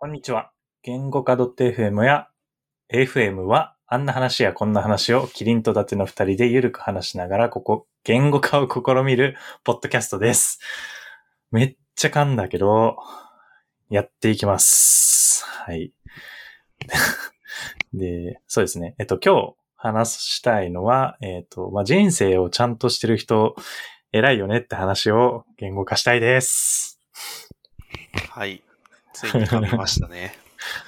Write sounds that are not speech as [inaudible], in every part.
こんにちは。言語化 .fm や FM は、あんな話やこんな話をキリンと伊達の二人でゆるく話しながら、ここ、言語化を試みるポッドキャストです。めっちゃ噛んだけど、やっていきます。はい。[laughs] で、そうですね。えっと、今日話したいのは、えっと、まあ、人生をちゃんとしてる人、偉いよねって話を言語化したいです。はい。ついに噛みましたね。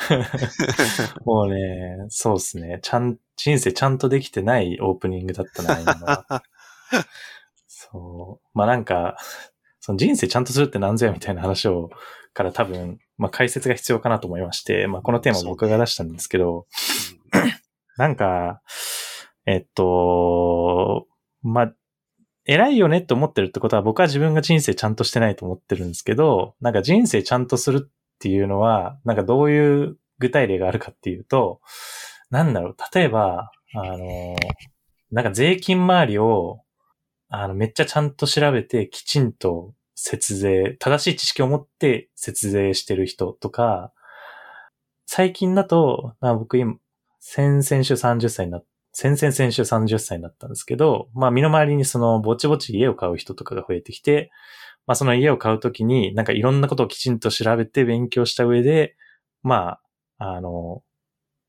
[laughs] もうね、そうですね。ちゃん、人生ちゃんとできてないオープニングだったな、今のはそう。まあなんか、その人生ちゃんとするって何ぞやみたいな話を、から多分、まあ解説が必要かなと思いまして、まあこのテーマ僕が出したんですけど、なんか、えっと、まあ、偉いよねって思ってるってことは僕は自分が人生ちゃんとしてないと思ってるんですけど、なんか人生ちゃんとするっていうのは、なんかどういう具体例があるかっていうと、なんだろう、例えば、あの、なんか税金周りを、あの、めっちゃちゃんと調べて、きちんと節税、正しい知識を持って節税してる人とか、最近だと、まあ僕今、先々週30歳になっ先々先週30歳になったんですけど、まあ身の回りにそのぼちぼち家を買う人とかが増えてきて、まあその家を買うときになんかいろんなことをきちんと調べて勉強した上で、まあ、あの、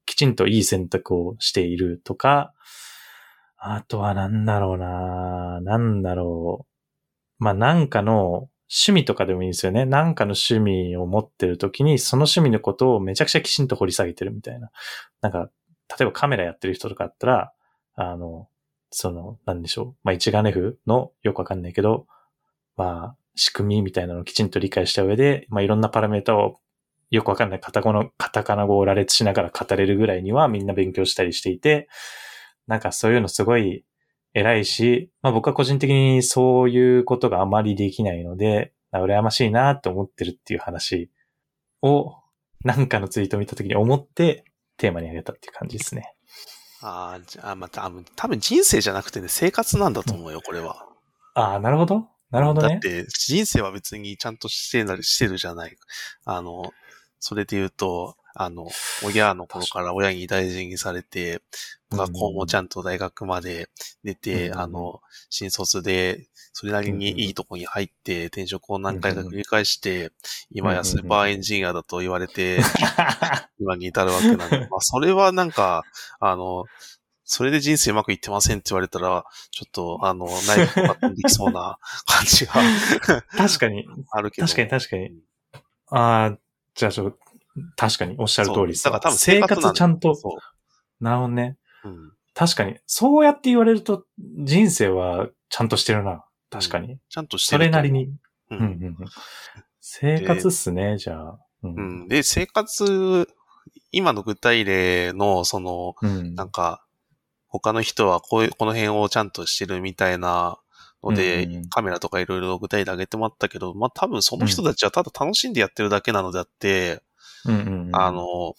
きちんといい選択をしているとか、あとはなんだろうななんだろう。まあなんかの趣味とかでもいいんですよね。なんかの趣味を持ってるときに、その趣味のことをめちゃくちゃきちんと掘り下げてるみたいな。なんか、例えばカメラやってる人とかだったら、あの、その、なんでしょう。まあ一眼レフのよくわかんないけど、まあ仕組みみたいなのをきちんと理解した上で、まあいろんなパラメータをよくわかんないカタゴの、カタカナ語を羅列しながら語れるぐらいにはみんな勉強したりしていて、なんかそういうのすごい偉いし、まあ僕は個人的にそういうことがあまりできないので、羨ましいなと思ってるっていう話を、なんかのツイート見たときに思ってテーマにあげたっていう感じですね。ああ、じゃあ、まあ、多分、多分人生じゃなくてね、生活なんだと思うよ、これは。ああ、なるほど。なるほどね。だって、人生は別にちゃんとしてなりしてるじゃない。あの、それで言うと、あの、親の頃から親に大事にされて、学校もちゃんと大学まで出て、うんあの、新卒で、それなりにいいとこに入って、転職を何回か繰り返して、今やスーパーエンジニアだと言われて、[laughs] 今に至るわけなんで、まあ、それはなんか、あの、それで人生うまくいってませんって言われたら、ちょっと、あの、ナイフが飛んできそうな感じが [laughs] 確かに、あるけど。確かに確かに。ああ、じゃあちょ、確かにおっしゃる通りですそうだから多分生生活ちゃんと、そなるほどね。う。うん。確かに。そうやって言われると、人生はちゃんとしてるな。確かに。ちゃんとしてそるとれなりに。う。うんんうんうん生活っすね、じゃあ。うんうん。で、生活、今の具体例の、その、うんなんか、他の人はこういう、この辺をちゃんとしてるみたいなので、うんうん。カメラとかいろいろ具体例挙げてもらったけど、まあ多分その人たちはただ楽しんでやってるだけなのであって、うんうんうん。あの、好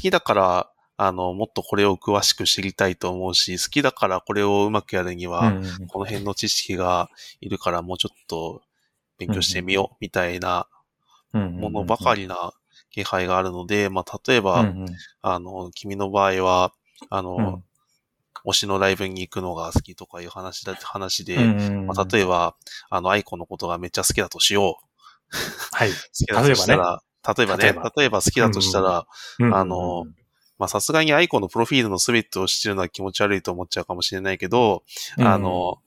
きだから、あの、もっとこれを詳しく知りたいと思うし、好きだからこれをうまくやるには、この辺の知識がいるからもうちょっと勉強してみようみたいなものばかりな気配があるので、まあ、例えば、あの、君の場合は、あの、うん推しのライブに行くのが好きとかいう話だって [laughs] 話で、うんうんうん。まあ、例えば、あの、 aiko のことがめっちゃ好きだとしよう。はい。[laughs] 好きだとしたら、例えばね、例えば例えば。好きだとしたら、うんあの、まあ、さすがに aiko のプロフィールの全てを知ってるのは気持ち悪いと思っちゃうかもしれないけど、あ、の、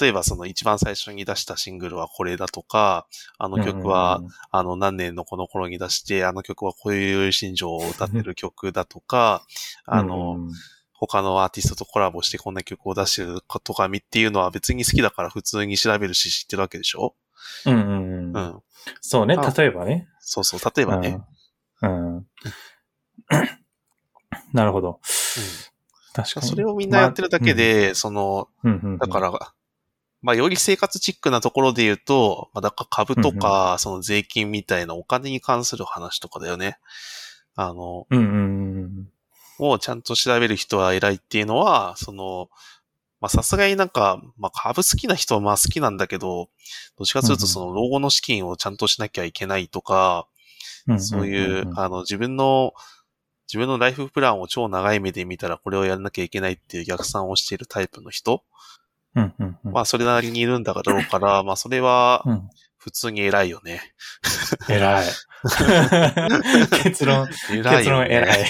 例えばその一番最初に出したシングルはこれだとか、あの曲は、、あの何年のこの頃に出して、あの曲はこういう心情を歌ってる曲だとか、あの、他のアーティストとコラボしてこんな曲を出してるとかみっていうのは別に好きだから普通に調べるし知ってるわけでしょ？うんうんうんう。うんん。そうね、あ例えばね。そうそう。例えばね。うん。うん。なるほど。確かに。それをみんなやってるだけで、その、うん、うんうんだか、ら、まあ、より生活チックなところで言うと、まあ、だから株とか、その税金みたいなお金に関する話とかだよね。あの、うんうんうんをちゃんと調べる人は偉いっていうのは、その、まあ、さすがになんか、まあ、株好きな人はまあ好きなんだけど、どっちかというとその老後の資金をちゃんとしなきゃいけないとか、そういう、あの、自分の、自分のライフプランを超長い目で見たらこれをやらなきゃいけないっていう逆算をしているタイプの人、まあそれなりにいるんだろうから、まあそれはうん普通に偉いよね。偉い。[laughs] 結論、結偉いよね。論偉い。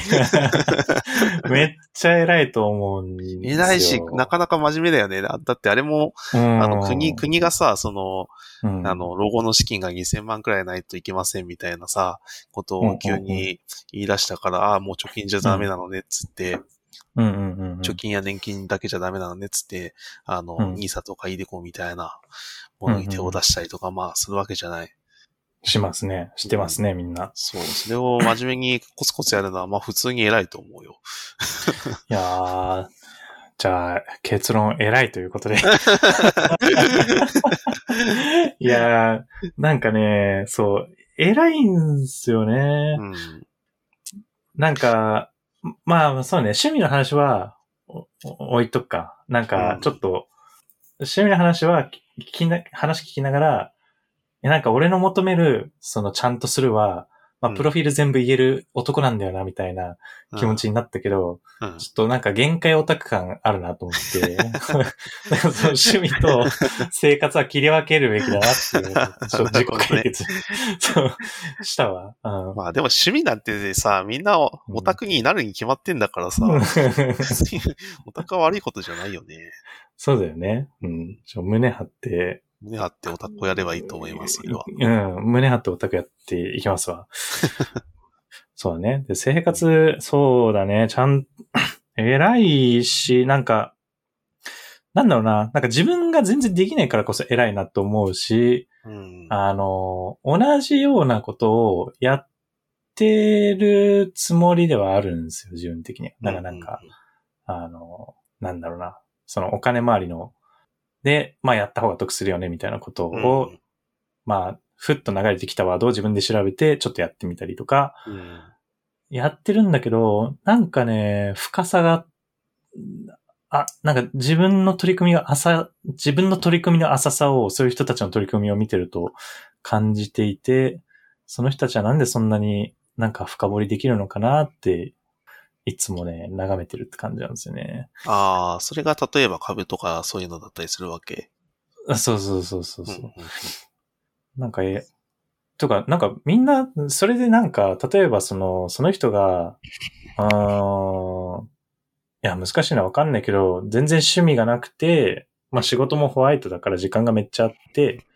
[laughs] めっちゃ偉いと思うんですよ。偉いし、なかなか真面目だよね。だだってあれも、うんあの、国、国がさ、その、うんあの、老後の資金が2000万くらいないといけませんみたいなさ、ことを急に言い出したから、ああ、もう貯金じゃダメなのね、っつって、うんうんうんうん貯金や年金だけじゃダメなのね、っつって、あの、うんニーサとかイデコみたいなものに手を出したりとか、まあ、するわけじゃない。しますね。してますね、みんな。そう、それを真面目にコツコツやるのは、まあ、普通に偉いと思うよ。[laughs] いやー、じゃあ、結論偉いということで。[laughs] いやー、なんかね、そう、偉いんすよね。うん。なんか、まあ、そうね、趣味の話は、置いとくか。なんかうん、ちょっと、趣味の話は聞きな、話聞きながら、なんか俺の求める、そのちゃんとするは、まあ、うんプロフィール全部言える男なんだよな、みたいな気持ちになったけど、うん。ちょっとなんか限界オタク感あるなと思って、[laughs] 趣味と生活は切り分けるべきだなっていう、[laughs] ちょっと自己解決、そう、したわ。うんまあでも趣味なんてさ、みんなオうんタクになるに決まってんだからさ、オタクは悪いことじゃないよね。そうだよね。うん。胸張って、胸張ってオタクをやればいいと思います、それは。うん。胸張ってオタクやっていきますわ。[laughs] そうだね。で、生活、そうだね。ちゃん、[clears throat] 偉いし、なんか、なんだろうな。なんか自分が全然できないからこそ偉いなと思うし、うん。あの、同じようなことをやってるつもりではあるんですよ、自分的には。だからなんか、あの、なんだろうな。そのお金回りの、で、まあやった方が得するよね、みたいなことうん、を、まあ、ふっと流れてきたワードを自分で調べて、ちょっとやってみたりとか、うん。やってるんだけど、なんかね、深さが、あ、なんか自分の取り組みが浅、自分の取り組みの浅さを、そういう人たちの取り組みを見てると感じていて、その人たちはなんでそんなになんか深掘りできるのかなって、いつもね、眺めてるって感じなんですよね。ああ、それが例えば株とかそういうのだったりするわけ？あそうそうそうそうそう。うんうんなんか、え、とか、なんかみんな、それでなんか、例えばその、その人が、あーいや、難しいのはわかんないけど、全然趣味がなくて、まあ仕事もホワイトだから時間がめっちゃあって、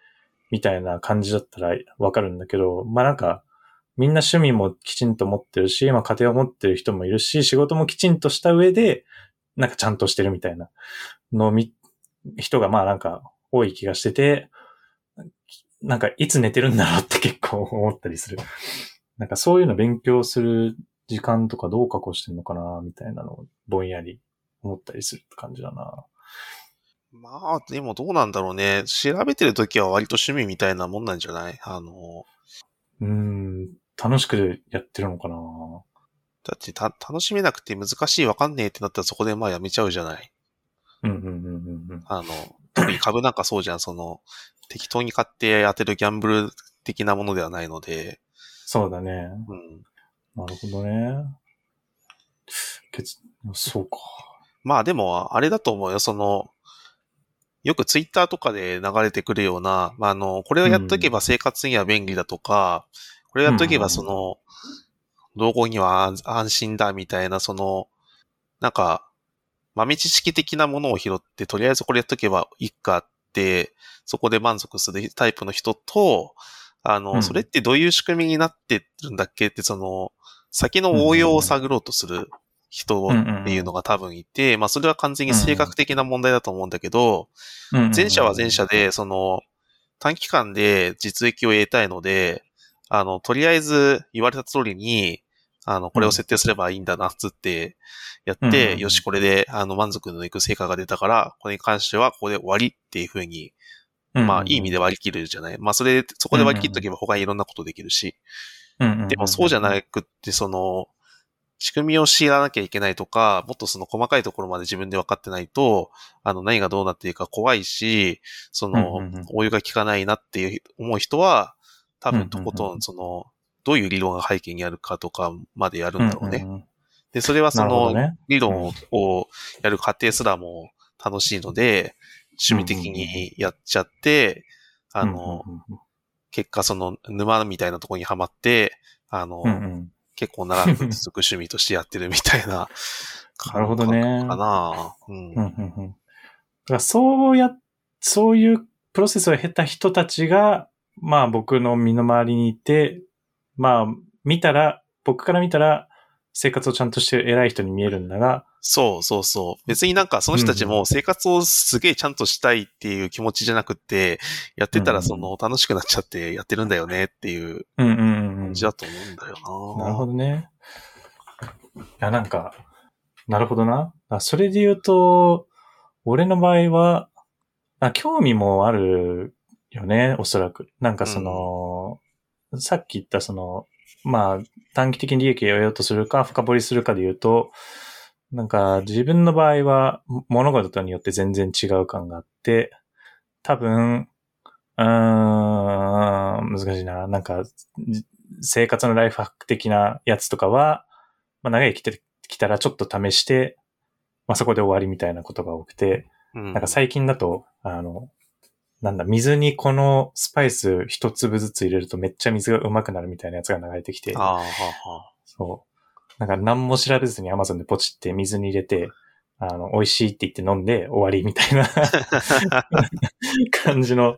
みたいな感じだったらわかるんだけど、まあなんか、みんな趣味もきちんと持ってるし、まあ家庭を持ってる人もいるし、仕事もきちんとした上で、なんかちゃんとしてるみたいなのをみ、人がまあなんか多い気がしてて、なんかいつ寝てるんだろうって [laughs] 結構思ったりする。なんかそういうの勉強する時間とかどう確保してんのかな、みたいなのをぼんやり思ったりするって感じだな。まあ、でもどうなんだろうね。調べてるときは割と趣味みたいなもんなんじゃない？あの、うーん、楽しくやってるのかな？だってた楽しめなくて難しいわかんねえってなったらそこでまあやめちゃうじゃない？うんうんうんうんうん。あの、特に株なんかそうじゃん。その、適当に買って当てるギャンブル的なものではないので、そうだね。うん。なるほどね。そうか。まあでも、あれだと思うよ。その、よくツイッターとかで流れてくるような、まあ、あの、これをやっとけば生活には便利だとか、これをやっとけばその、老後には安安心だみたいな、その、なんか、豆知識的なものを拾って、とりあえずこれやっとけばいいかって、そこで満足するタイプの人と、あの、うん。それってどういう仕組みになってるんだっけって、その、先の応用を探ろうとする人っていうのが多分いて、まあそれは完全に性格的な問題だと思うんだけど、前者は前者で、その、短期間で実益を得たいので、あの、とりあえず言われた通りに、あの、これを設定すればいいんだな、つってやって、うんよし、これで、あの、満足のいく成果が出たから、これに関してはここで終わりっていうふうに、まあ、いい意味で割り切るじゃない。まあ、それ、そこで割り切っとけば他にいろんなことできるし。でもそうじゃい。なくって、その、仕組みを知らなきゃいけないとか、もっとその細かいところまで自分で分かってないと、あの、何がどうなっていくか怖いし、その応用が効かないなっていう思う人は、多分とことん、その、どういう理論が背景にあるかとかまでやるんだろうね。うんうんで、それはその。理論をやる過程すらも楽しいので、趣味的にやっちゃって、あの、うんうん結果その沼みたいなところにはまって、あの、うんうん結構長く続く趣味としてやってるみたいな [laughs] なるほどねかな。うん。うんうんうんだからそうや、そういうプロセスを経た人たちが、まあ僕の身の回りにいて、まあ見たら、僕から見たら生活をちゃんとしてる偉い人に見えるんだが、そうそうそう。別になんかその人たちも生活をすげえちゃんとしたいっていう気持ちじゃなくって、やってたらその楽しくなっちゃってやってるんだよねっていううんうんうんうん感じだと思うんだよな。なるほどね。いや、なんか、なるほどな。あそれで言うと、俺の場合は、あ興味もあるよね、おそらく。なんかその、さっき言ったその、まあ、短期的に利益を得ようとするか、深掘りするかで言うと、なんか自分の場合は物事によって全然違う感があって、多分、うーん、難しいな。なんか、じ生活のライフハック的なやつとかは、まあ、長い生きてきたらちょっと試して、まあ、そこで終わりみたいなことが多くて、うん。なんか最近だと、あの、なんだ、水にこのスパイス一粒ずつ入れるとめっちゃ水がうまくなるみたいなやつが流れてきて、ああ。そう。なんか何も調べずに Amazon でポチって水に入れて、あの、美味しいって言って飲んで終わりみたいな [laughs] 感じの、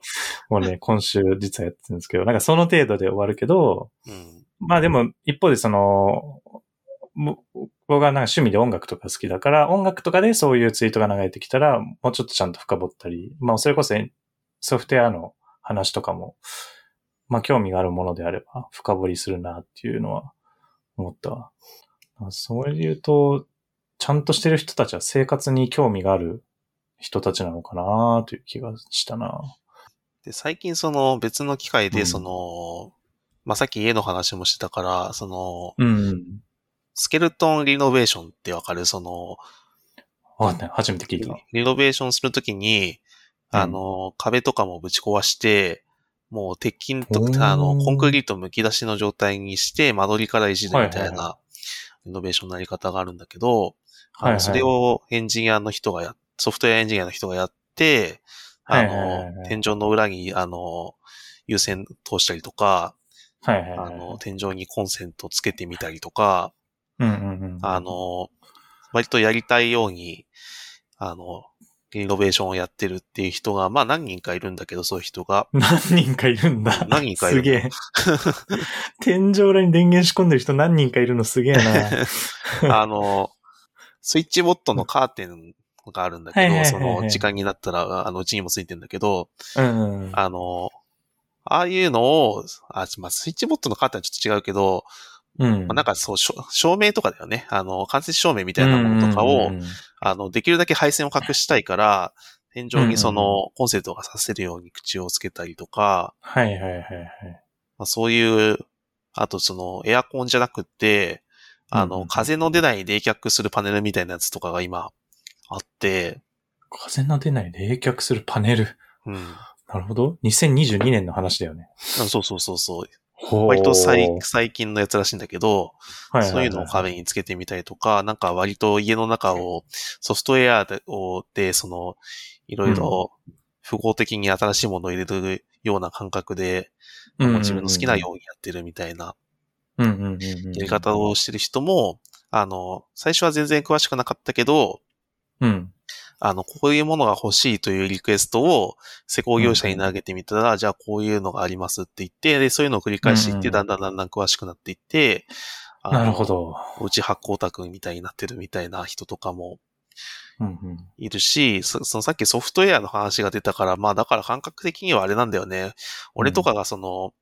もうね、今週実はやってるんですけど、なんかその程度で終わるけど、うん。まあでも一方でその、も僕はなんか趣味で音楽とか好きだから、音楽とかでそういうツイートが流れてきたら、もうちょっとちゃんと深掘ったり、まあそれこそソフトウェアの話とかも、まあ興味があるものであれば深掘りするなっていうのは思ったわ。それで言うと、ちゃんとしてる人たちは生活に興味がある人たちなのかなという気がしたな。で、最近その別の機会うんでその、まあ、さっき家の話もしてたから、その、うん。スケルトンリノベーションってわかる？その、わかんない。初めて聞いた。リノベーションするときに、うんあの、壁とかもぶち壊して、もう鉄筋とお、ーあの、コンクリート剥き出しの状態にして、間取りからいじるみたいな、リノベーションのやり方があるんだけど、あはいはい。のそれをエンジニアの人がや、ソフトウェアエンジニアの人がやって、あの、い天井の裏に、あの、優先通したりとか、はいはいはい。あの、天井にコンセントつけてみたりとか、うんうんうん。あの、割とやりたいように、あの、リノベーションをやってるっていう人が、まあ何人かいるんだけど、そういう人が。何人かいるんだ。何人かいるすげえ。[laughs] 天井裏に電源仕込んでる人何人かいるのすげえな。[laughs] あの、スイッチボットのカーテンがあるんだけど、そはいの時間になったら、あの、うちにもついてんだけど、うんうん。あの、ああいうのを、あ、まあ、スイッチボットのカーテンはちょっと違うけど、うん。まあ、なんかそう、照明とかだよね。あの、間接照明みたいなものとかを、うんうんうんあの、できるだけ配線を隠したいから、天井にそうんの、コンセントがさせるように口をつけたりとか、はいはいはいはい。まあ、そういう、あとその、エアコンじゃなくって、あの、風の出ない冷却するパネルみたいなやつとかが今、あって、風の出ない冷却するパネル。うん。なるほど。2022年の話だよね。あそうそうそうそう。割と最最近のやつらしいんだけど、はいはいはいそういうのを壁につけてみたりとか、なんか割と家の中をソフトウェアで、をでその、いろいろ符号的に新しいものを入れるような感覚で、うんうんうん自分の好きなようにやってるみたいな。やり方をしてる人も、あの、最初は全然詳しくなかったけど、うん。あの、こういうものが欲しいというリクエストを施工業者に投げてみたら、じゃあこういうのがありますって言って、で、そういうのを繰り返していって、うんだんだんだんだん詳しくなっていって、あのなるほ。ど。うち発光卓みたいになってるみたいな人とかもうんうん。いるし、そそのさっきソフトウェアの話が出たから、まあだから感覚的にはあれなんだよね。俺とかがその、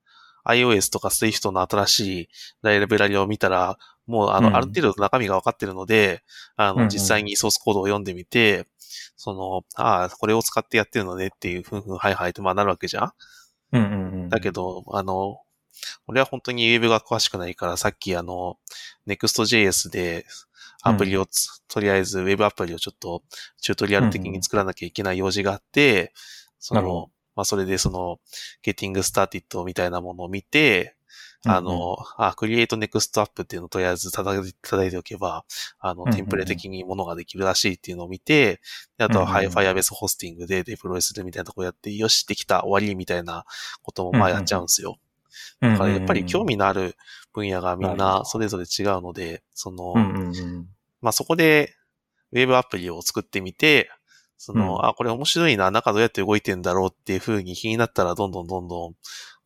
iOS とか Swift の新しいライブラリを見たら、もうあの、うんある程度中身が分かってるので、あの、うんうん実際にソースコードを読んでみて、その、ああ、これを使ってやってるのねっていう、ふんふんはいはいってまあなるわけじゃん。うんうんうん。だけど、あの、俺は本当に Web が詳しくないから、さっきあの、Next.js でアプリをつ、とりあえず Web アプリをちょっとチュートリアル的に作らなきゃいけない用事があって、そなるほの、まあ、それでその、Getting Started みたいなものを見て、あの、あ、 create-next-app っていうのをとりあえず叩いておけば、あの、テンプレ的にものができるらしいっていうのを見て、であとはうんうん Firebase ホスティングでデプロイするみたいなところやって、よし、できた、終わりみたいなこともまあやっちゃうんですよ。だだからやっぱり興味のある分野がみんなそれぞれ違うので、その。まあそこで、ウェブアプリを作ってみて、その、うん。あ、これ面白いな、中どうやって動いてんだろうっていう風に気になったらどんどんどんどん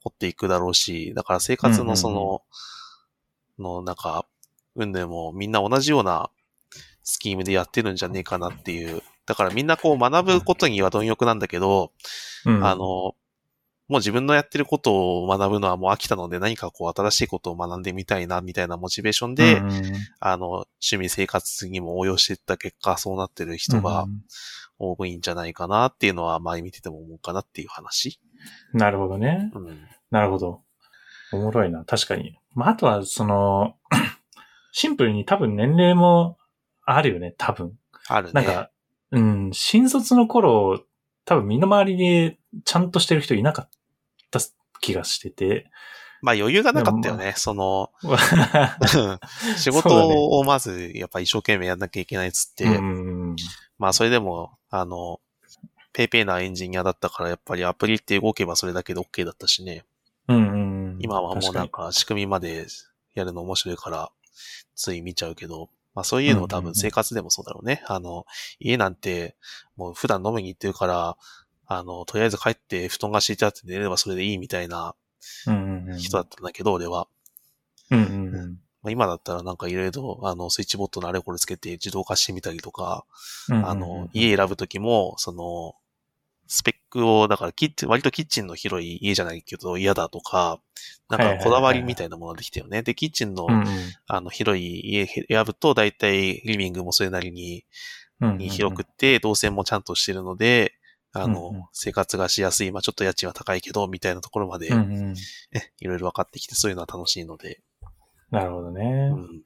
掘っていくだろうし、だから生活のその、の、なんか、運でもみんな同じようなスキームでやってるんじゃねえかなっていう。だからみんなこう学ぶことには貪欲なんだけど、うんあ、の、もう自分のやってることを学ぶのはもう飽きたので何かこう新しいことを学んでみたいなみたいなモチベーションで、あの、趣味生活にも応用していった結果、そうなってる人が多いんじゃないかなっていうのは、前見てても思うかなっていう話。なるほどね。うん。なるほど。おもろいな。確かに。まあ、あとは、その、[clears throat] シンプルに多分年齢もあるよね、多分。あるね。なんか、うん、新卒の頃、多分身の回りにちゃんとしてる人いなかった気がしてて。まあ余裕がなかったよね。その、[laughs] 仕事をまずやっぱ一生懸命やんなきゃいけないっつって、うんまあそれでも、あの、ペイペイなエンジニアだったからやっぱりアプリって動けばそれだけで OK だったしね。うんうん。今はもうなん確か仕組みまでやるの面白いから、つい見ちゃうけど、まあそういうの多分生活でもそうだろうね。あの、家なんてもう普段飲みに行ってるから、あの、とりあえず帰って布団が敷いてあって寝ればそれでいいみたいな。人だったんだけど、俺は。うんうんうんまあ、今だったらなんかいろいろ、あの、スイッチボットのあれこれつけて自動化してみたりとか、うんうんうん。あの、家選ぶときも、その、スペックを、だからキッチン、割とキッチンの広い家じゃないけど嫌だとか、なんかこだわりみたいなものができたよね。で、キッチンの、うんうんあの、広い家選ぶと、だいたいリビングもそれなりに。に広くって、動線もちゃんとしてるので、あの、うんうん生活がしやすい、まあちょっと家賃は高いけど、みたいなところまで、うんうん。ね、いろいろ分かってきて、そういうのは楽しいので、なるほどね。うん。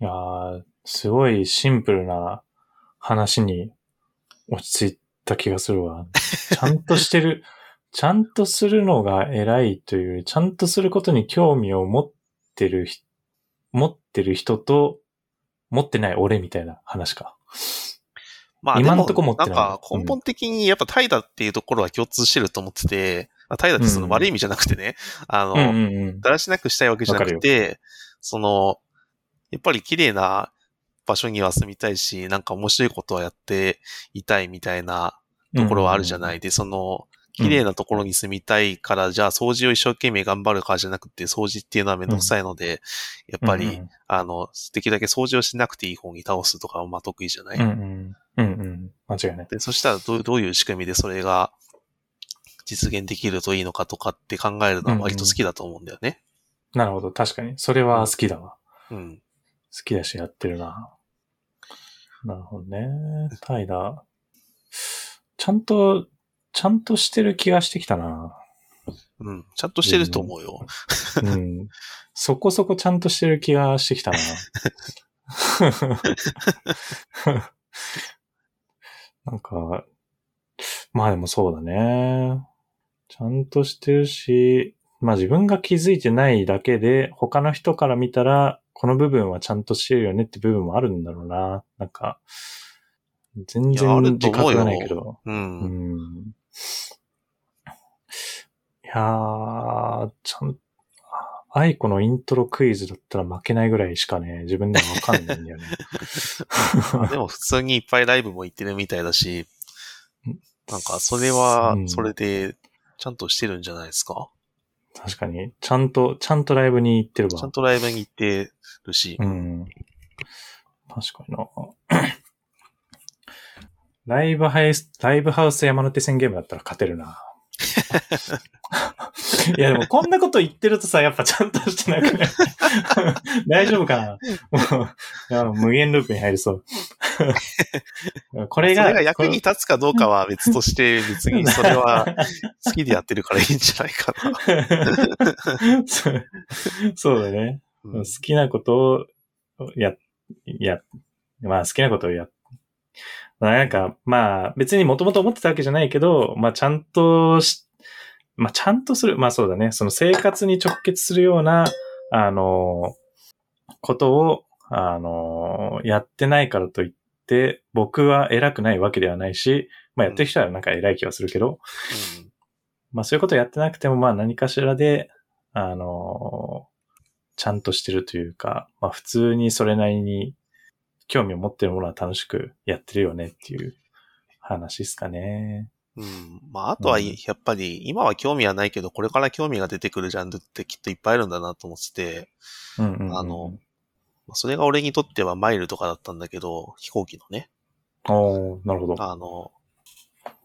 いやーすごいシンプルな話に落ち着いた気がするわ。ちゃんとしてる、[laughs] ちゃんとするのが偉いという、ちゃんとすることに興味を持ってるひ、持ってる人と、持ってない俺みたいな話か。まあ、今のとこ持ってないなんか根本的にやっぱ怠惰っていうところは共通してると思ってて、まあ怠惰ってその悪い意味じゃなくてね、あの、うんうんうん。だらしなくしたいわけじゃなくて、その、やっぱり綺麗な場所には住みたいし、なんか面白いことはやっていたいみたいなところはあるじゃない。で、その、綺麗なところに住みたいから、じゃあ掃除を一生懸命頑張るからじゃなくて、掃除っていうのはめんどくさいので、やっぱり、うんあの、できるだけ掃除をしなくていい方に倒すとかはまあ得意じゃない、うんうん。うんうん。間違いない。で、そしたらどうどういう仕組みでそれが実現できるといいのかとかって考えるのは割と好きだと思うんだよね。なるほど。確かに。それは好きだわ。うん。好きだしやってるな。なるほどね。タイだ。ちゃんと、ちゃんとしてる気がしてきたな。うん。ちゃんとしてると思うよ。うん。そこそこちゃんとしてる気がしてきたな。[laughs] なんか、まあでもそうだね。ちゃんとしてるし、まあ自分が気づいてないだけで、他の人から見たら、この部分はちゃんとしてるよねって部分もあるんだろうな。なんか、全然自覚がないけど。う。うんん。いやー、ちゃん、 aiko のイントロクイズだったら負けないぐらいしかね、自分ではわかんないんだよね。[laughs] でも普通にいっぱいライブも行ってるみたいだし、なんかそれはう、んそれで、ちゃんとしてるんじゃないですか、確かに、ちゃんと、ちゃんとライブに行ってるわ。ちゃんとライブに行ってるし、うん。確かにな。[coughs] ライブハイス、ライブハウス山手線ゲームだったら勝てるな。[laughs] いやでもこんなこと言ってるとさ、やっぱちゃんとしてなくない [laughs] 大丈夫かな？もういや無限ループに入りそう。[laughs] これが、それが役に立つかどうかは別として、別にそれは好きでやってるからいいんじゃないかな。そうだね。うん。好きなことをや、や、まあ好きなことをや、まあなんか、まあ別にもともと思ってたわけじゃないけど、まあちゃんとし、まあ、ちゃんとする、まあそうだね、その生活に直結するような、あの、ことを、あの、やってないからといって、僕は偉くないわけではないし、まあやってる人はなんか偉い気はするけど、うん、まあそういうことやってなくても、まあ何かしらで、あの、ちゃんとしてるというか、まあ普通にそれなりに興味を持ってるものは楽しくやってるよねっていう話ですかね。うん。まあ、あとは、やっぱり、今は興味はないけど、これから興味が出てくるジャンルってきっといっぱいあるんだなと思ってて、うんうんうん、あの、それが俺にとってはマイルとかだったんだけど、飛行機のね。ああ、なるほど。あの、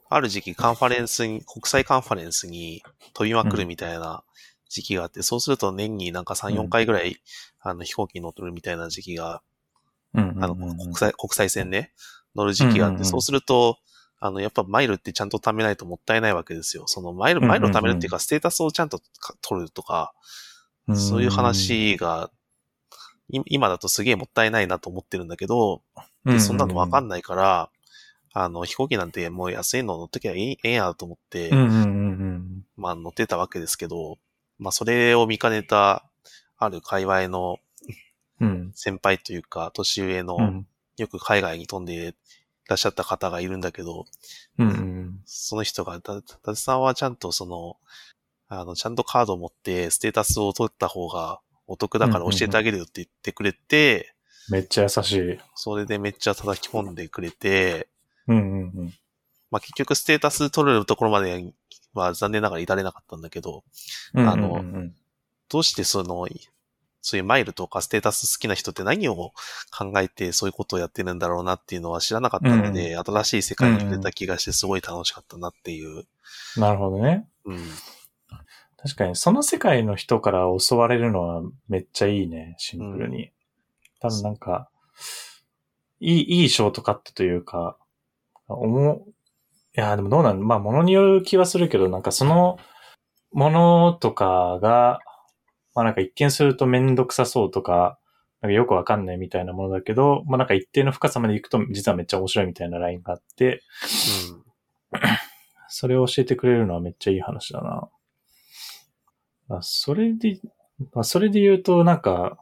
ある時期カンファレンスに、国際カンファレンスに飛びまくるみたいな時期があって、うん、そうすると年になんか3、4回ぐらい、あの飛行機に乗ってるみたいな時期が、うん、あの、国際、国際線ね、乗る時期があって、そうすると、あの、やっぱマイルってちゃんと貯めないともったいないわけですよ。そのマイル、マイルを貯めるっていうか、ステータスをちゃんと取るとか、そういう話が、今だとすげえもったいないなと思ってるんだけど、でそんなのわかんないから、あの、飛行機なんてもう安いの乗っときゃええやと思って、まあ乗ってたわけですけど、まあそれを見かねた、ある界隈の先輩というか、年上の、よく海外に飛んでらっしゃった方がいるんだけど、うんうん、その人が、た、たさんはちゃんとその、あの、ちゃんとカードを持ってステータスを取った方がお得だから教えてあげるよって言ってくれて、めっちゃ優しい。それでめっちゃ叩き込んでくれて、うんうんうん。まあ、結局ステータス取れるところまでは残念ながら至れなかったんだけど、うんうんうん、あの、どうしてその、そういうマイルとかステータス好きな人って何を考えてそういうことをやってるんだろうなっていうのは知らなかったので、うん、新しい世界に触れた気がしてすごい楽しかったなっていう。なるほどね。うん。確かに、その世界の人から襲われるのはめっちゃいいね、シンプルに。うん、多分なんか、いい、いいショートカットというか、思や、でもどうなんまあ、ものによる気はするけど、なんかそのものとかが、まあなんか一見するとめんどくさそうとか、なんかよくわかんないみたいなものだけど、まあなんか一定の深さまで行くと実はめっちゃ面白いみたいなラインがあって、うん、それを教えてくれるのはめっちゃいい話だな。まあ、それで、まあそれで言うとなんか、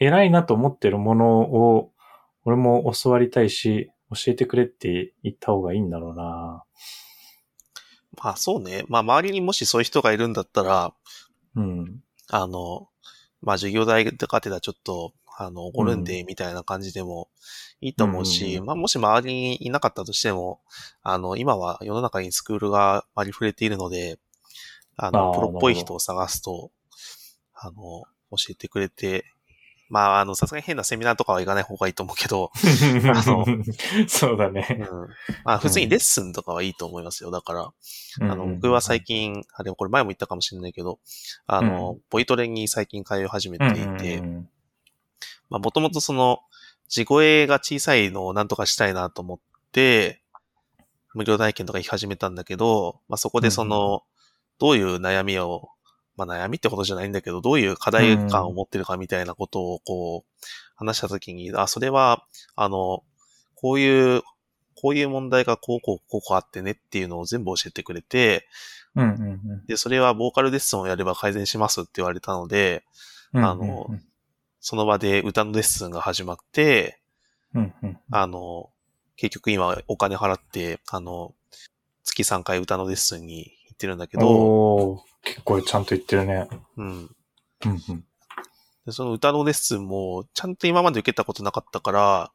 偉いなと思ってるものを、俺も教わりたいし、教えてくれって言った方がいいんだろうな。まあそうね。まあ周りにもしそういう人がいるんだったら、うん。あの、まあ、授業代とかってたらちょっと、あの、おごるんで、みたいな感じでもいいと思うし、うん、まあ、もし周りにいなかったとしても、あの、今は世の中にスクールがありふれているので、あの、プロっぽい人を探すと、あの、教えてくれてまあ、あの、さすがに変なセミナーとかは行かない方がいいと思うけど、あの、そうだね。うん。まあ、普通にレッスンとかはいいと思いますよ。だから、うん、あの、僕は最近、あれ、これ前も言ったかもしれないけど、あの、うん、ボイトレに最近通い始めていて、まあ、もともとその、地声が小さいのをなんとかしたいなと思って、無料体験とか行き始めたんだけど、まあ、そこでその、どういう悩みをまあ悩みってことじゃないんだけど、どういう課題感を持ってるかみたいなことをこう、話したときに、あ、それは、あの、こういう、こういう問題がこうこうこうこうあってねっていうのを全部教えてくれて、うんうんうん、で、それはボーカルレッスンをやれば改善しますって言われたので、あの、その場で歌のレッスンが始まって、うんうん、あの、結局今お金払って、あの、月3回歌のレッスンに行ってるんだけど、結構ちゃんと言ってるね。うん。うんうんでその歌のレッスンも、ちゃんと今まで受けたことなかったから、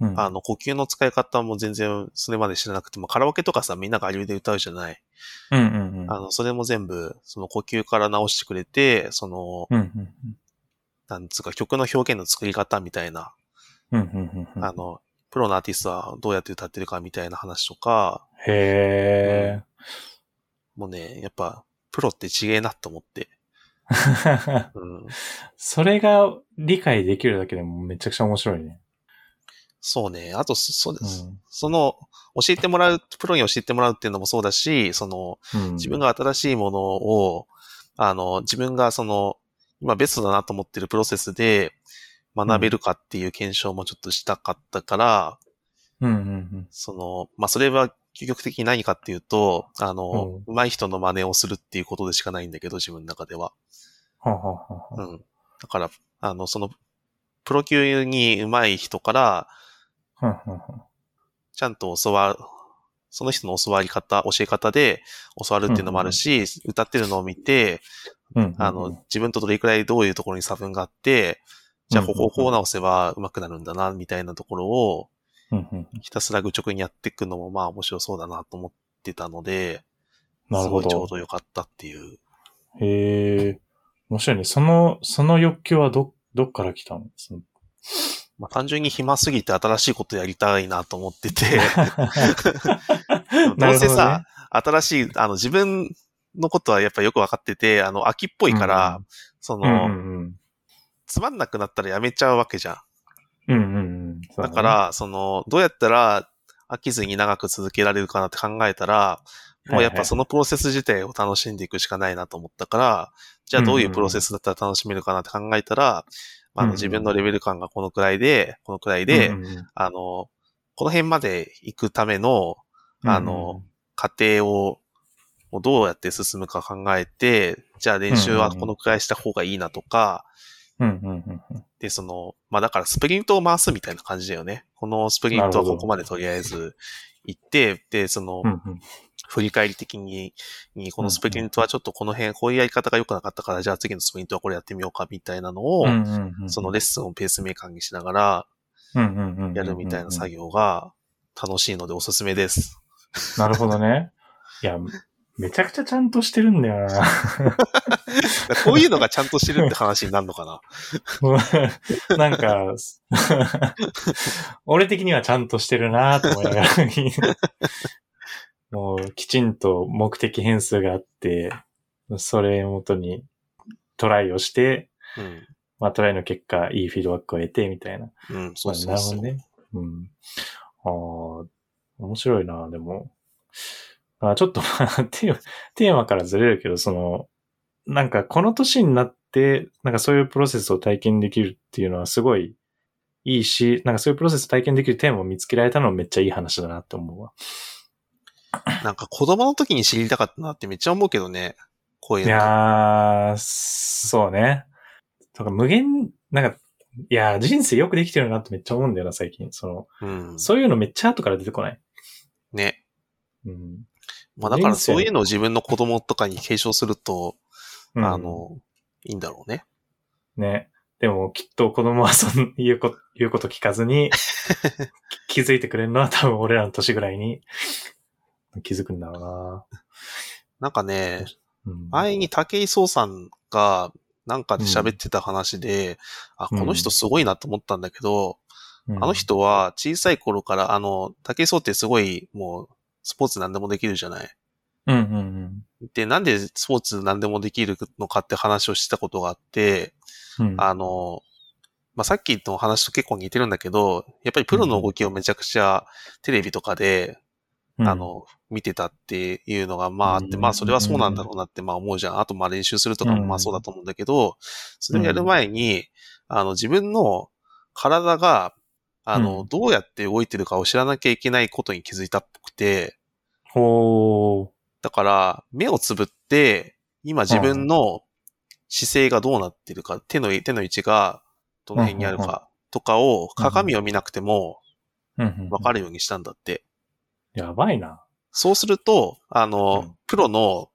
うん、あの、呼吸の使い方も全然それまで知らなくても、カラオケとかさ、みんなが流で歌うじゃない。うんうんうん。あの、それも全部、その呼吸から直してくれて、その、うんうんうん、なんつうか曲の表現の作り方みたいな、うんうんうん、あの、プロのアーティストはどうやって歌ってるかみたいな話とか、へー。もうね、やっぱ、プロってちげえなと思って。[laughs] うん、それが理解できるだけでもめちゃくちゃ面白いね。そうね。あと、そ、うん、その、教えてもらう、プロに教えてもらうっていうのもそうだし、その、うん、自分が新しいものを、あの、自分がその、今ベストだなと思ってるプロセスで学べるかっていう検証もちょっとしたかったから、うん。うん。うん、その、まあ、それは究極的に何かっていうと、あの、うん。上手い人の真似をするっていうことでしかないんだけど、自分の中では。うん。だから、あの、その、プロ級に上手い人から、ちゃんと教わる、その人の教わり方、教え方で教わるっていうのもあるし、歌ってるのを見て、あの、自分とどれくらいどういうところに差分があって、じゃあここをこう直せば上手くなるんだな、みたいなところを、うんうんひたすら愚直にやっていくのもまあ面白そうだなと思ってたので、なるほどちょう。どよかったっていう。へえ。面白いね。その、その欲求はど、どっから来たの？まあ単純に暇すぎて新しいことやりたいなと思ってて、[laughs] どうせさ、新しい、あの自分のことはやっぱよくわかってて、あの秋っぽいから、その、うんうんつまんなくなったらやめちゃうわけじゃん。うん。うんだか、ら、その、どうやったら飽きずに長く続けられるかなって考えたら、もうやっぱそのプロセス自体を楽しんでいくしかないなと思ったから、じゃあどういうプロセスだったら楽しめるかなって考えたら、まああの自分のレベル感がこのくらいで、このくらいで、あの、この辺まで行くための、うんあの、過程を、をどうやって進むか考えて、じゃあ練習はこのくらいした方がいいなとか、うんうんうんうん。で、その、まあだからスプリントを回すみたいな感じだよね。このスプリントはここまでとりあえず行って、で、その、うんうん振り返り的に、にこのスプリントはちょっとこの辺、こういうやり方が良くなかったから、じゃあ次のスプリントはこれやってみようかみたいなのを、そのレッスンをペースメーカーにしながらやるみたいな作業が楽しいのでおすすめです。なるほどね。いや、めちゃくちゃちゃんとしてるんだよな。[laughs] こういうのがちゃんとしてるって話になるのかな？[laughs] なんか、[laughs] 俺的にはちゃんとしてるなと思いながら、もうきちんと目的変数があって、それをもとにトライをして、うん。まあトライの結果、いいフィードバックを得て、みたいな。うん、そうまあそうそう。なるほどね。うん。ああ、面白いな、でも。あちょっと、まあ、テーマ、[laughs] テーマからずれるけど、その、なんかこの年になって、なんかそういうプロセスを体験できるっていうのはすごいいいし、なんかそういうプロセスを体験できるテーマを見つけられたのもめっちゃいい話だなって思うわ。なんか子供の時に知りたかったなってめっちゃ思うけどね。こういういの。やー、そうね。とか無限、なんか、いやー、人生よくできてるなってめっちゃ思うんだよな、最近。その、うん。そういうのめっちゃ後から出てこない。ね。うん。まあだからそういうのを自分の子供とかに継承すると、うんあの、いいんだろうね。ね。でもきっと子供はそん言うこと、[laughs] 言うこと聞かずに [laughs] 気づいてくれるのは多分俺らの年ぐらいに気づくんだろなんかね、うな。うん。前に武井壮さんがなんかで喋ってた話で、あ、この人すごいなと思ったんだけど、うんあの、人は小さい頃から、あの、武井壮ってすごいもうスポーツ何でもできるじゃない。うんうんで、なんでスポーツ何でもできるのかって話をしたことがあって、うん。うんあの、まあ、さっきの話と結構似てるんだけど、やっぱりプロの動きをめちゃくちゃテレビとかで、あ、の、見てたっていうのがまああって、うんまあそれはそうなんだろうなってまあ思うじゃん。あとまあ練習するとかもまあそうだと思うんだけど、それをやる前に、あの自分の体が、あの、うんどうやって動いてるかを知らなきゃいけないことに気づいたっぽくて、ほー。だから目をつぶって、今自分の姿勢がどうなってるか、手の、手の位置がどの辺にあるかとかを鏡を見なくてもわかるようにしたんだって。やばいな。そうすると、あの、うんプロの、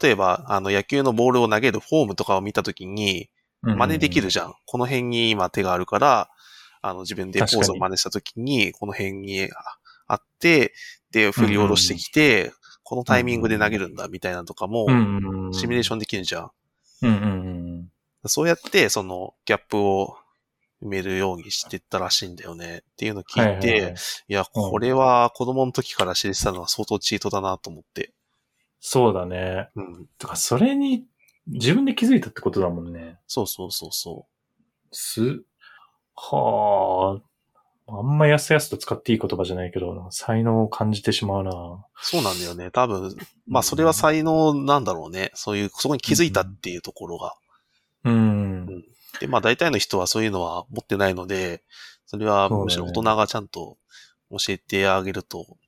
例えば、あの、野球のボールを投げるフォームとかを見たときに、真似できるじゃん。この辺に今手があるから、あの、自分でポーズを真似したときに、この辺にあって、で、振り下ろしてきて、このタイミングで投げるんだ、みたいなのとかもう、ん。シミュレーション。ンできるじゃん。うんうんうん。そうやって、その、ギャップを埋めるようにしてったらしいんだよね。っていうのを聞いて、はいはいはいいや、これは子供の時から知れてたのは相当チートだなと思って。そうだね。うん。とか、それに自分で気づいたってことだもんね。そうそうそうそす、はあ、あんまやすやすと使っていい言葉じゃないけど、才能を感じてしまうな。う。そうなんだよね。多分、まあそれは才能なんだろうね。そういう、そこに気づいたっていうところが。うん。で、まあ大体の人はそういうのは持ってないので、それはむしろ大人がちゃんと教えてあげると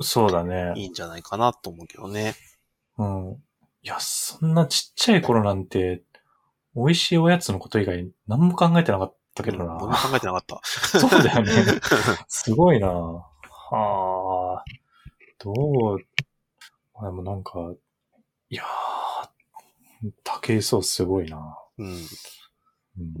そうだね。いいんじゃないかなと思うけどね。うん。いや、そんなちっちゃい頃なんて、美味しいおやつのこと以外何も考えてなかったけどな。うん何も考えてなかった。[laughs] そうだよね。[laughs] すごいなはあ。どう、でもなんか、いやー、竹井壮すごいな。うん。うん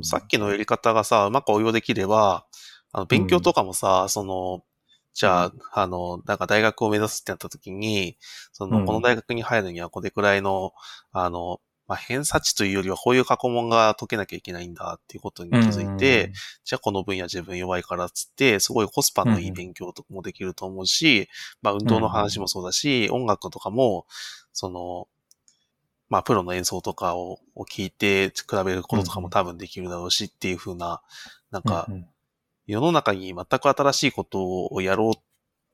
さっきのやり方がさ、うまく応用できれば、あの、勉強とかもさ、その、じゃあ、あの、なんか大学を目指すってなった時に、その、うんこの大学に入るにはこれくらいの、あの、まあ、偏差値というよりはこういう過去問が解けなきゃいけないんだっていうことに気づいて、、じゃあこの分野自分弱いからっつって、すごいコスパのいい勉強とかもできると思うし、まあ運動の話もそうだし、音楽とかも、その、まあプロの演奏とかをを聞いて比べることとかも多分できるだろうしっていう風な、なんかうんうん。世の中に全く新しいことをやろう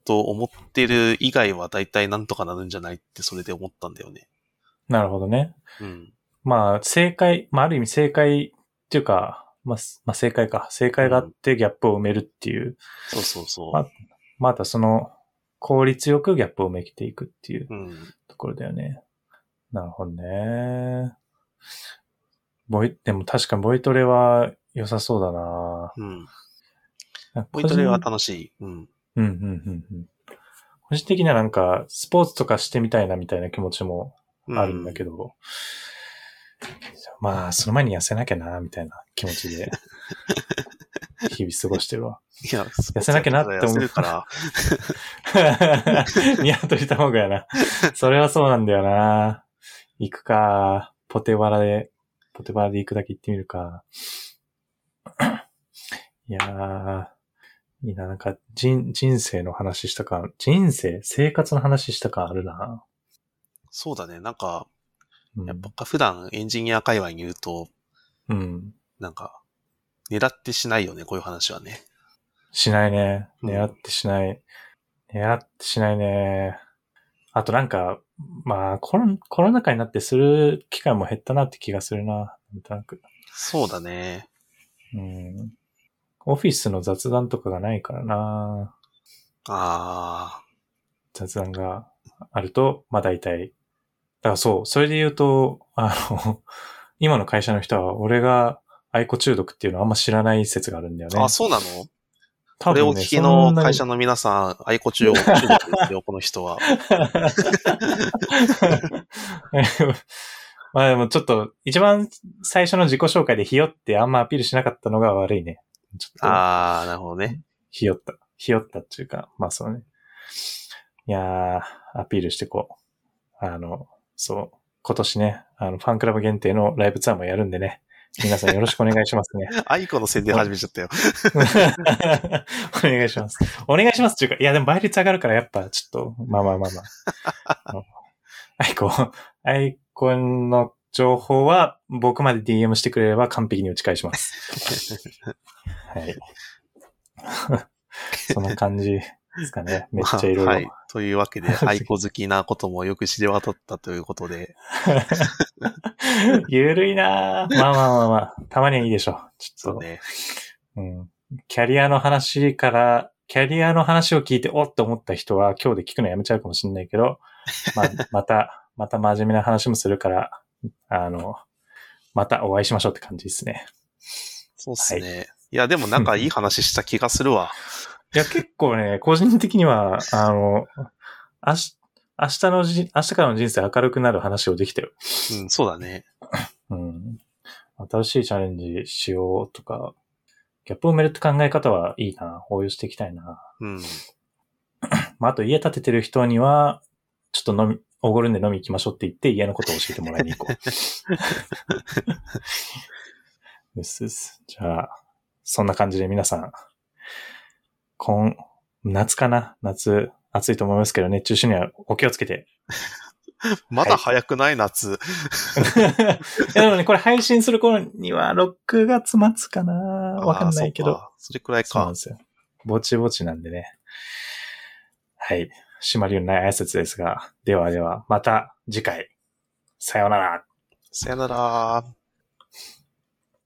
と思ってる以外は大体なんとかなるんじゃないってそれで思ったんだよね。なるほどね。うん。まあ、正解、まあ、ある意味正解っていうか、まあ、すまあ、正解か。正解があってギャップを埋めるっていう。そうそうそう。ままたその、効率よくギャップを埋めていくっていううん。ところだよね。なるほどね。ボイ、でも確かにボイトレは良さそうだなうん。ボイトレは楽しい。うん。うん、うん、うん、うん。個人的にはなんか、スポーツとかしてみたいなみたいな気持ちもうんあるんだけど、まあ、その前に痩せなきゃな、みたいな気持ちで、[laughs] 日々過ごしてるわ。いや、痩せなきゃなって思うから。[laughs] ニワトリ卵やな。それはそうなんだよな。行くか。ポテバラで、ポテバラで行くだけ行ってみるか。いやー、いいな。なんか、人、人生の話した感、人生、生活の話した感あるな。そうだね。なんか、うん、やっぱ普段エンジニア界隈にいると、うん。なんか、狙ってしないよね、こういう話はね。しないね。うん狙ってしない。狙ってしないね。あとなんか、まあコロ、コロナ禍になってする機会も減ったなって気がするな。なんとなく。そうだね。うん。オフィスの雑談とかがないからな。あ雑談があると、まあ大体。だからそう、それで言うと、あの、[laughs] 今の会社の人は俺が愛子中毒っていうのはあんま知らない説があるんだよあ。ね。あ、そうなの？多これを聞きの会社のの皆さん、愛子中央中毒ですよ、[laughs] この人は。[laughs] まあでもちょっと、一番最初の自己紹介でひよってあんまアピールしなかったのが悪いね。ちょっと、ああ、なるほどね。ひよった。ひよったっていうか、まあそうね。いやー、アピールしてこう。あの、そう。今年ね、あの、ファンクラブ限定のライブツアーもやるんでね。皆さんよろしくお願いしますね。[laughs] 愛子の宣伝始めちゃったよ。[laughs] お願いします。お願いしますっていうか、いやでも倍率上がるからやっぱちょっと、まあまあまあまあ。[laughs] アイコン、アイコンの情報は僕まで DM してくれれば完璧に打ち返します。はい。そんな感じですかね。[laughs] めっちゃいろいろ。はい。というわけで、[laughs] 愛子好きなこともよく知れ渡ったということで。[laughs] ゆるいなぁまあまあまあまあ、たまにはいいでしょう。ちょっと、ね。うん。キャリアの話から、キャリアの話を聞いて、おっと思った人は今日で聞くのやめちゃうかもしれないけど、まあ、また、また真面目な話もするから、あの、またお会いしましょうって感じですね。そうっすね。い、や、でもなんかいい話した気がするわ。いや、結構ね、個人的には、[laughs] あの、明日、明日のじ、明日からの人生明るくなる話をできたよ。うん、そうだね。うん。新しいチャレンジしようとか、ギャップを埋めるって考え方はいいな。応用していきたいな。うん。まあ、あと家建ててる人には、ちょっと飲み、おごるんで飲み行きましょうって言って家のことを教えてもらいに行こう。うっすうっす。じゃあ、そんな感じで皆さん、今、夏かな？夏、暑いと思いますけど、熱中症にはお気をつけて。[laughs] まだ早くない夏。い [laughs] やでもね、これ配信する頃には6月末かな？わかんないけど。そそれくらいかそうなんで。すよ。ぼちぼちなんでね。はい。締まりのない挨拶ですが、ではでは、また次回。さようなら。さよなら。